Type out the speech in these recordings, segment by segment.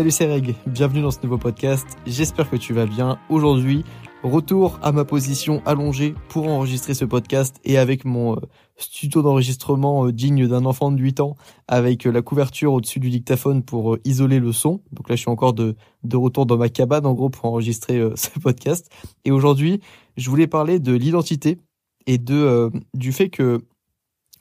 Salut c'est Reg, bienvenue dans ce nouveau podcast, j'espère que tu vas bien. Aujourd'hui, retour à ma position allongée pour enregistrer ce podcast et avec mon euh, studio d'enregistrement euh, digne d'un enfant de 8 ans avec euh, la couverture au-dessus du dictaphone pour isoler le son. Donc là je suis encore de, de retour dans ma cabane en gros pour enregistrer ce podcast. Et aujourd'hui je voulais parler de l'identité et de du fait que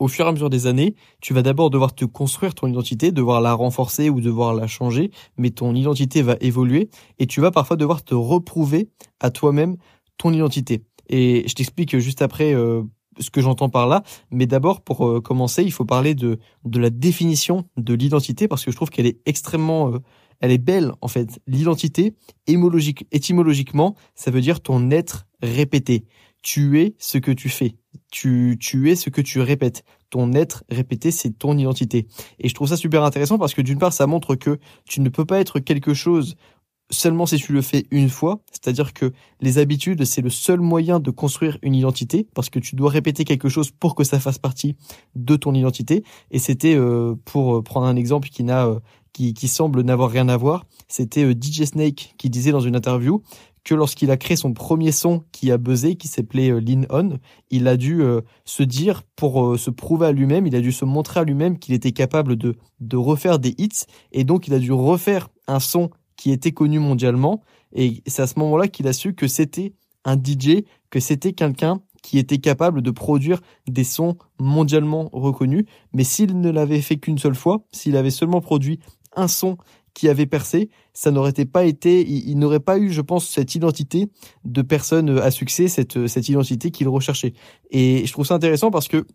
au fur et à mesure des années, tu vas d'abord devoir te construire ton identité, devoir la renforcer ou devoir la changer, mais ton identité va évoluer et tu vas parfois devoir te reprouver à toi-même ton identité. Et je t'explique juste après euh, ce que j'entends par là, mais d'abord pour euh, commencer, il faut parler de de la définition de l'identité parce que je trouve qu'elle est extrêmement euh, elle est belle en fait. L'identité étymologiquement, ça veut dire ton être répété. Tu es ce que tu fais tu, tu es ce que tu répètes. Ton être répété, c'est ton identité. Et je trouve ça super intéressant parce que d'une part, ça montre que tu ne peux pas être quelque chose seulement si tu le fais une fois. C'est-à-dire que les habitudes, c'est le seul moyen de construire une identité parce que tu dois répéter quelque chose pour que ça fasse partie de ton identité. Et c'était, euh, pour prendre un exemple qui n'a, euh, qui, qui semble n'avoir rien à voir, c'était euh, DJ Snake qui disait dans une interview que lorsqu'il a créé son premier son qui a buzzé, qui s'appelait euh, Lean On, il a dû euh, se dire, pour euh, se prouver à lui-même, il a dû se montrer à lui-même qu'il était capable de, de refaire des hits, et donc il a dû refaire un son qui était connu mondialement, et c'est à ce moment-là qu'il a su que c'était un DJ, que c'était quelqu'un qui était capable de produire des sons mondialement reconnus, mais s'il ne l'avait fait qu'une seule fois, s'il avait seulement produit un son qui avait percé, ça n'aurait pas été, il, n'aurait pas eu, je pense, cette identité de personne à succès, cette, cette identité qu'il recherchait. Et je trouve ça intéressant parce que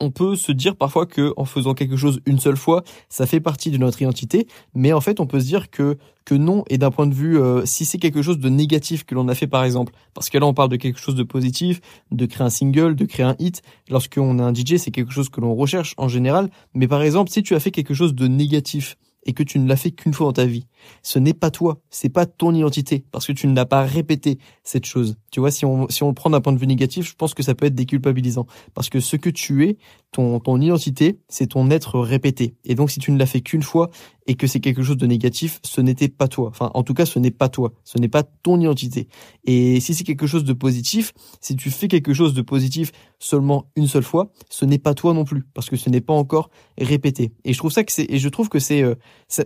on peut se dire parfois que en faisant quelque chose une seule fois, ça fait partie de notre identité, mais en fait, on peut se dire que que non. Et d'un point de vue, euh, si c'est quelque chose de négatif que l'on a fait, par exemple, parce que là, on parle de quelque chose de positif, de créer un single, de créer un hit. Lorsqu'on est un DJ, c'est quelque chose que l'on recherche en général. Mais par exemple, si tu as fait quelque chose de négatif, et que tu ne l'as fait qu'une fois dans ta vie. Ce n'est pas toi, c'est pas ton identité, parce que tu ne l'as pas répété cette chose. Tu vois, si on si on le prend d'un point de vue négatif, je pense que ça peut être déculpabilisant, parce que ce que tu es, ton ton identité, c'est ton être répété. Et donc, si tu ne l'as fait qu'une fois et que c'est quelque chose de négatif, ce n'était pas toi. Enfin, en tout cas, ce n'est pas toi, ce n'est pas ton identité. Et si c'est quelque chose de positif, si tu fais quelque chose de positif seulement une seule fois, ce n'est pas toi non plus, parce que ce n'est pas encore répété. Et je trouve ça que c'est et je trouve que c'est euh,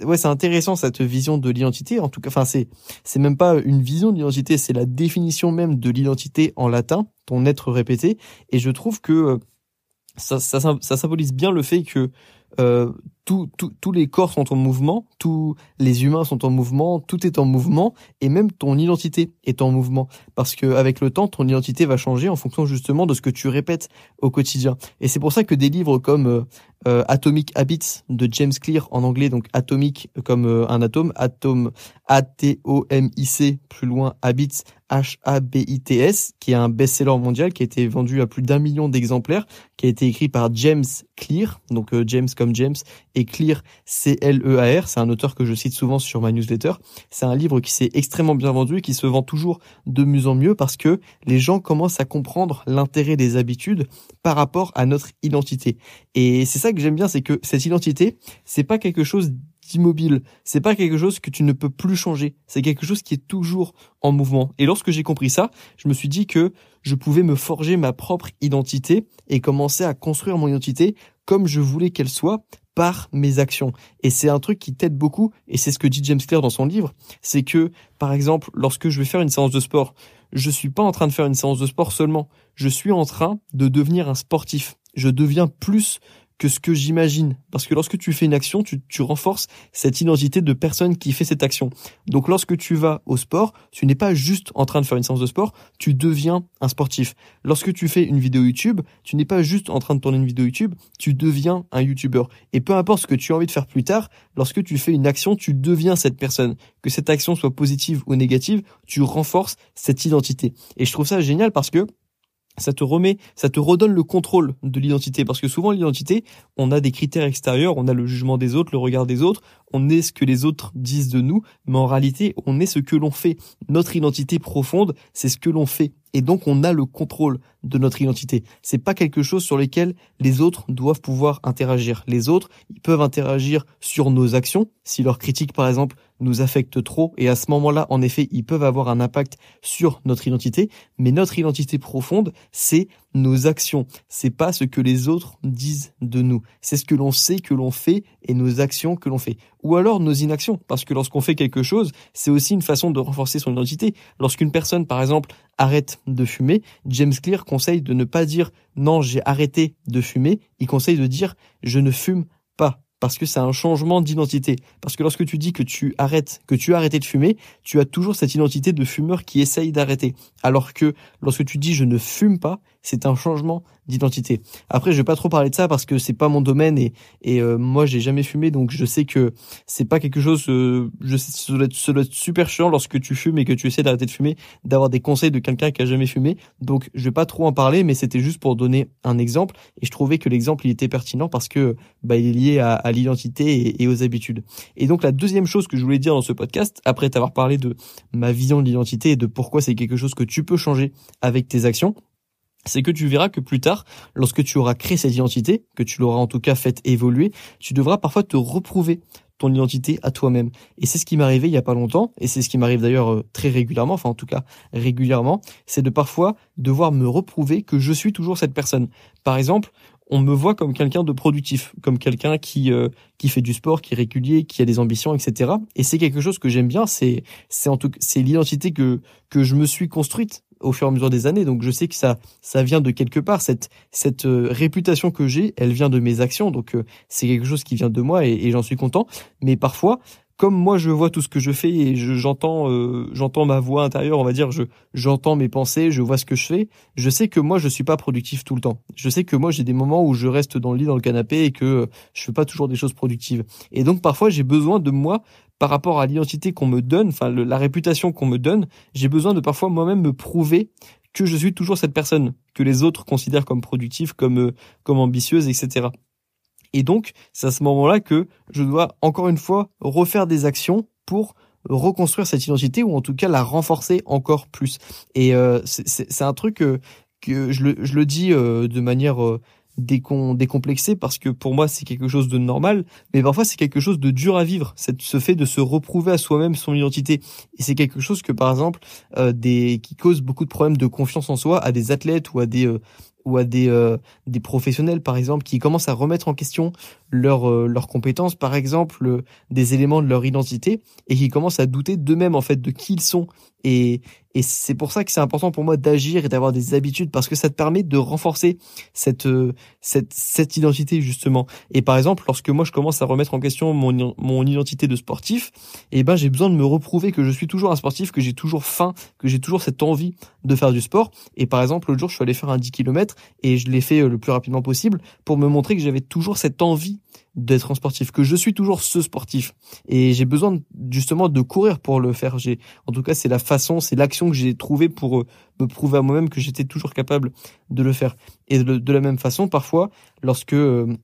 ouais, c'est intéressant cette vision de l'identité. En tout cas, enfin, c'est c'est même pas une vision de l'identité, c'est la définition même de l'identité en latin, ton être répété. Et je trouve que euh, ça, ça, symbolise bien le fait que euh, tous les corps sont en mouvement, tous les humains sont en mouvement, tout est en mouvement, et même ton identité est en mouvement. Parce que avec le temps, ton identité va changer en fonction justement de ce que tu répètes au quotidien. Et c'est pour ça que des livres comme euh, euh, Atomic Habits de James Clear en anglais, donc atomique comme euh, un atome, atome A-T-O-M-I-C, plus loin, Habits, H-A-B-I-T-S, qui est un best-seller mondial qui a été vendu à plus d'un million d'exemplaires, qui a été écrit par James Clear, donc James comme James, et Clear, C-L-E-A-R. C'est un auteur que je cite souvent sur ma newsletter. C'est un livre qui s'est extrêmement bien vendu et qui se vend toujours de mieux en mieux parce que les gens commencent à comprendre l'intérêt des habitudes par rapport à notre identité. Et c'est ça que j'aime bien, c'est que cette identité, c'est pas quelque chose d'immobile. C'est pas quelque chose que tu ne peux plus changer. C'est quelque chose qui est toujours en mouvement. Et lorsque j'ai compris ça, je me suis dit que je pouvais me forger ma propre identité et commencer à construire mon identité comme je voulais qu'elle soit par mes actions. Et c'est un truc qui t'aide beaucoup, et c'est ce que dit James Clear dans son livre, c'est que, par exemple, lorsque je vais faire une séance de sport, je suis pas en train de faire une séance de sport seulement, je suis en train de devenir un sportif. Je deviens plus que ce que j'imagine. Parce que lorsque tu fais une action, tu, renforces cette identité de personne qui fait cette action. Donc lorsque tu vas au sport, tu n'es pas juste en train de faire une séance de sport, tu deviens un sportif. Lorsque tu fais une vidéo YouTube, tu n'es pas juste en train de tourner une vidéo YouTube, tu deviens un YouTuber. Et peu importe ce que tu as envie de faire plus tard, lorsque tu fais une action, tu deviens cette personne. Que cette action soit positive ou négative, tu renforces cette identité. Et je trouve ça génial parce que ça te remet, ça te redonne le contrôle de l'identité. Parce que souvent, l'identité, on a des critères extérieurs, on a le jugement des autres, le regard des autres, on est ce que les autres disent de nous, mais en réalité, on est ce que l'on fait. Notre identité profonde, c'est ce que l'on fait. Et donc, on a le contrôle de notre identité. C'est pas quelque chose sur lequel les autres doivent pouvoir interagir. Les autres, ils peuvent interagir sur nos actions. Si leur critique, par exemple, nous affecte trop, et à ce moment-là, en effet, ils peuvent avoir un impact sur notre identité. Mais notre identité profonde, c'est nos actions. C'est pas ce que les autres disent de nous. C'est ce que l'on sait que l'on fait et nos actions que l'on fait. Ou alors nos inactions. Parce que lorsqu'on fait quelque chose, c'est aussi une façon de renforcer son identité. Lorsqu'une personne, par exemple, arrête de fumer, James Clear conseille de ne pas dire non, j'ai arrêté de fumer. Il conseille de dire je ne fume parce que c'est un changement d'identité. Parce que lorsque tu dis que tu arrêtes, que tu as arrêté de fumer, tu as toujours cette identité de fumeur qui essaye d'arrêter. Alors que lorsque tu dis je ne fume pas, c'est un changement d'identité. Après, je vais pas trop parler de ça parce que c'est pas mon domaine et, et euh, moi j'ai jamais fumé, donc je sais que c'est pas quelque chose. Euh, je sais, ça doit, être, ça doit être super chiant lorsque tu fumes et que tu essaies d'arrêter de fumer, d'avoir des conseils de quelqu'un qui a jamais fumé. Donc je vais pas trop en parler, mais c'était juste pour donner un exemple et je trouvais que l'exemple il était pertinent parce que bah il est lié à, à l'identité et, aux habitudes. Et donc la deuxième chose que je voulais dire dans ce podcast, après t'avoir parlé de ma vision de l'identité et de pourquoi c'est quelque chose que tu peux changer avec tes actions c'est que tu verras que plus tard, lorsque tu auras créé cette identité, que tu l'auras en tout cas fait évoluer, tu devras parfois te reprouver ton identité à toi-même. Et c'est ce qui m'est arrivé il y a pas longtemps, et c'est ce qui m'arrive d'ailleurs euh, très régulièrement, enfin en tout cas régulièrement, c'est de parfois devoir me reprouver que je suis toujours cette personne. Par exemple, on me voit comme quelqu'un de productif, comme quelqu'un qui euh, qui fait du sport, qui est régulier, qui a des ambitions, etc. Et c'est quelque chose que j'aime bien. C'est c'est en tout c'est l'identité que que je me suis construite au fur et à mesure des années. Donc je sais que ça ça vient de quelque part. Cette cette euh, réputation que j'ai, elle vient de mes actions. Donc euh, c'est quelque chose qui vient de moi et, et j'en suis content. Mais parfois comme moi je vois tout ce que je fais et j'entends euh, j'entends ma voix intérieure, on va dire, je j'entends mes pensées, je vois ce que je fais, je sais que moi je suis pas productif tout le temps. Je sais que moi j'ai des moments où je reste dans le lit dans le canapé et que euh, je fais pas toujours des choses productives. Et donc parfois j'ai besoin de moi par rapport à l'identité qu'on me donne, enfin la réputation qu'on me donne, j'ai besoin de parfois moi-même me prouver que je suis toujours cette personne que les autres considèrent comme productive, comme euh, comme ambitieuse, etc. Et donc, c'est à ce moment-là que je dois encore une fois refaire des actions pour reconstruire cette identité ou en tout cas la renforcer encore plus. Et euh, c'est un truc que, que je, le, je le dis euh, de manière euh, décon, décomplexée parce que pour moi c'est quelque chose de normal, mais parfois c'est quelque chose de dur à vivre, ce fait de se reprouver à soi-même son identité. Et c'est quelque chose que par exemple euh, des qui cause beaucoup de problèmes de confiance en soi à des athlètes ou à des ou à des euh, des professionnels par exemple qui commencent à remettre en question leurs euh, leurs compétences par exemple euh, des éléments de leur identité et qui commencent à douter d'eux-mêmes en fait de qui ils sont. Et et c'est pour ça que c'est important pour moi d'agir et d'avoir des habitudes parce que ça te permet de renforcer cette cette cette identité justement. Et par exemple lorsque moi je commence à remettre en question mon mon identité de sportif eh ben j'ai besoin de me reprouver que je suis toujours un sportif que j'ai toujours faim que j'ai toujours cette envie de faire du sport. Et par exemple l'autre jour je suis allé faire un 10 km et je l'ai fait euh, le plus rapidement possible pour me montrer que j'avais toujours cette envie d'être un sportif, que je suis toujours ce sportif. Et j'ai besoin justement de courir pour le faire. J'ai, en tout cas, c'est la façon, c'est l'action que j'ai trouvée pour euh, me prouver à moi-même que j'étais toujours capable de le faire. Et de, la même façon, parfois, lorsque euh,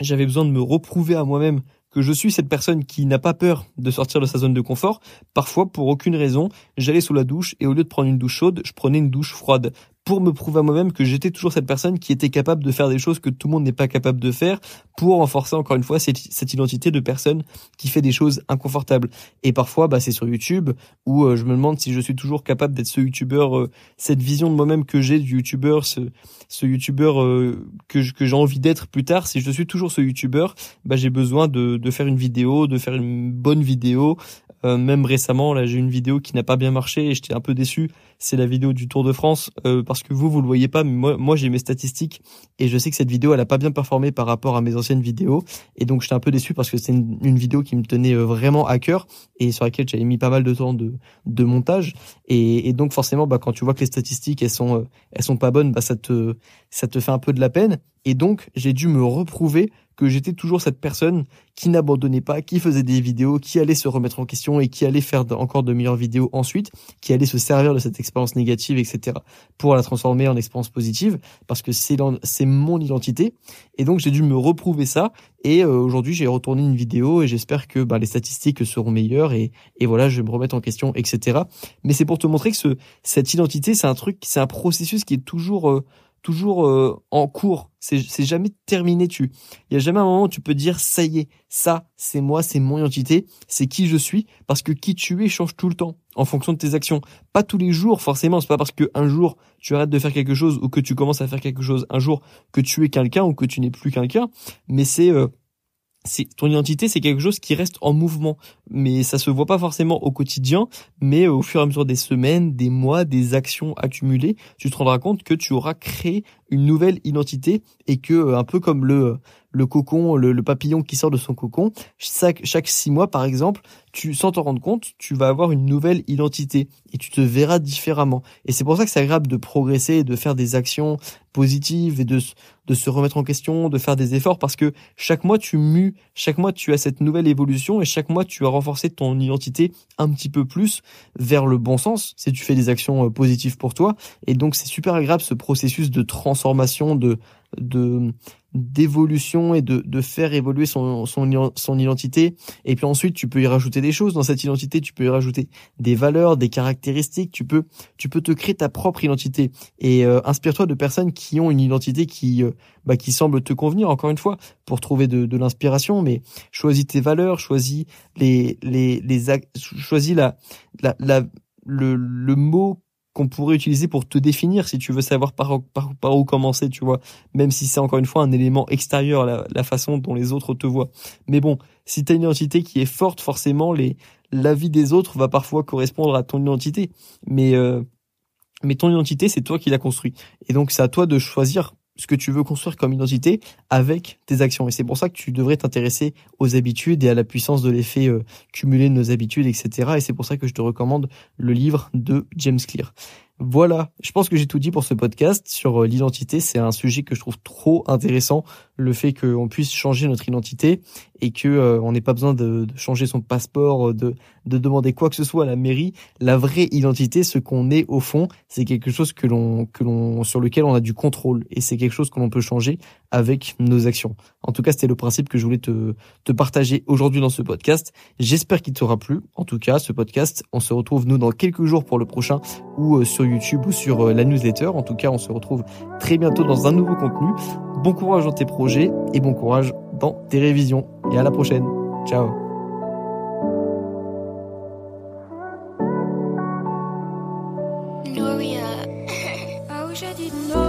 j'avais besoin de me reprouver à moi-même que je suis cette personne qui n'a pas peur de sortir de sa zone de confort, parfois pour aucune raison, j'allais sous la douche et au lieu de prendre une douche chaude, je prenais une douche froide pour me prouver à moi-même que j'étais toujours cette personne qui était capable de faire des choses que tout le monde n'est pas capable de faire pour renforcer encore une fois cette, identité de personne qui fait des choses inconfortables. Et parfois, bah, c'est sur YouTube où euh, je me demande si je suis toujours capable d'être ce YouTuber, euh, cette vision de moi-même que j'ai du YouTuber, ce, ce YouTuber euh, que, j'ai envie d'être plus tard. Si je suis toujours ce YouTuber, bah, j'ai besoin de faire une vidéo, de faire une bonne vidéo, euh, même récemment, là, j'ai une vidéo qui n'a pas bien marché et j'étais un peu déçu. C'est la vidéo du Tour de France euh, parce que vous, vous le voyez pas, mais moi, moi j'ai mes statistiques et je sais que cette vidéo, elle a pas bien performé par rapport à mes anciennes vidéos. Et donc j'étais un peu déçu parce que c'est une, vidéo qui me tenait euh, vraiment à cœur et sur laquelle j'avais mis pas mal de temps de, de montage. Et, et donc forcément, bah, quand tu vois que les statistiques elles sont elles sont pas bonnes, bah ça te ça te fait un peu de la peine. Et donc, j'ai dû me reprouver que j'étais toujours cette personne qui n'abandonnait pas, qui faisait des vidéos, qui allait se remettre en question et qui allait faire encore de meilleures vidéos ensuite, qui allait se servir de cette expérience négative, etc. pour la transformer en expérience positive, parce que c'est mon identité. Et donc j'ai dû me reprouver ça. Et euh, aujourd'hui j'ai retourné une vidéo et j'espère que bah, les statistiques seront meilleures et, voilà je vais me remettre en question, etc. Mais c'est pour te montrer que ce, cette identité c'est un truc, c'est un processus qui est toujours euh, toujours euh, en cours. C'est, jamais terminé. Tu, il y a jamais un moment où tu peux dire ça y est, ça c'est moi, c'est mon identité, c'est qui je suis, parce que qui tu es change tout le temps en fonction de tes actions. Pas tous les jours forcément. C'est pas parce que un jour tu arrêtes de faire quelque chose ou que tu commences à faire quelque chose un jour que tu es quelqu'un ou que tu n'es plus quelqu'un. Mais c'est euh, ton identité, c'est quelque chose qui reste en mouvement, mais ça se voit pas forcément au quotidien, mais au fur et à mesure des semaines, des mois, des actions accumulées, tu te rendras compte que tu auras créé une nouvelle identité et que euh, un peu comme le le cocon, le, papillon qui sort de son cocon, chaque, chaque six mois par exemple, tu sans t'en rendre compte, tu vas avoir une nouvelle identité et tu te verras différemment. Et c'est pour ça que c'est agréable de progresser, de faire des actions positives et de de se remettre en question, de faire des efforts parce que chaque mois tu mues, chaque mois tu as cette nouvelle évolution et chaque mois tu as renforcé ton identité un petit peu plus vers le bon sens si tu fais des actions euh, positives pour toi. Et donc c'est super agréable ce processus de transformation, de de d'évolution et de, de faire évoluer son, son, son identité. Et puis ensuite, tu peux y rajouter des choses dans cette identité. Tu peux y rajouter des valeurs, des caractéristiques. Tu peux, tu peux te créer ta propre identité et euh, inspire-toi de personnes qui ont une identité qui, euh, bah, qui semble te convenir. Encore une fois, pour trouver de, de l'inspiration. Mais choisis tes valeurs, choisis les, les, les, choisis la, la, la le, le mot qu'on pourrait utiliser pour te définir si tu veux savoir par, où commencer, tu vois, même si c'est encore une fois un élément extérieur, la, la façon dont les autres te voient. Mais bon, si tu as une identité qui est forte, forcément, les l'avis des autres va parfois correspondre à ton identité. Mais, euh, mais ton identité, c'est toi qui l'as construit. Et donc, c'est à toi de choisir ce que tu veux construire comme identité avec tes actions. Et c'est pour ça que tu devrais t'intéresser aux habitudes et à la puissance de l'effet euh, cumulé de nos habitudes, etc. Et c'est pour ça que je te recommande le livre de James Clear. Voilà, je pense que j'ai tout dit pour ce podcast sur euh, l'identité. C'est un sujet que je trouve trop intéressant, le fait qu'on puisse changer notre identité et que euh, on n'ait pas besoin de, changer son passeport, euh, de, de demander quoi que ce soit à la mairie. La vraie identité, ce qu'on est au fond, c'est quelque chose que l'on que l'on sur lequel on a du contrôle et c'est quelque chose que l'on peut changer avec nos actions. En tout cas, c'était le principe que je voulais te te partager aujourd'hui dans ce podcast. J'espère qu'il t'aura plu. En tout cas, ce podcast, on se retrouve nous dans quelques jours pour le prochain ou sur YouTube ou sur euh, la newsletter. En tout cas, on se retrouve très bientôt dans un nouveau contenu. Bon courage dans tes projets et bon courage dans tes révisions. Et à la prochaine. Ciao.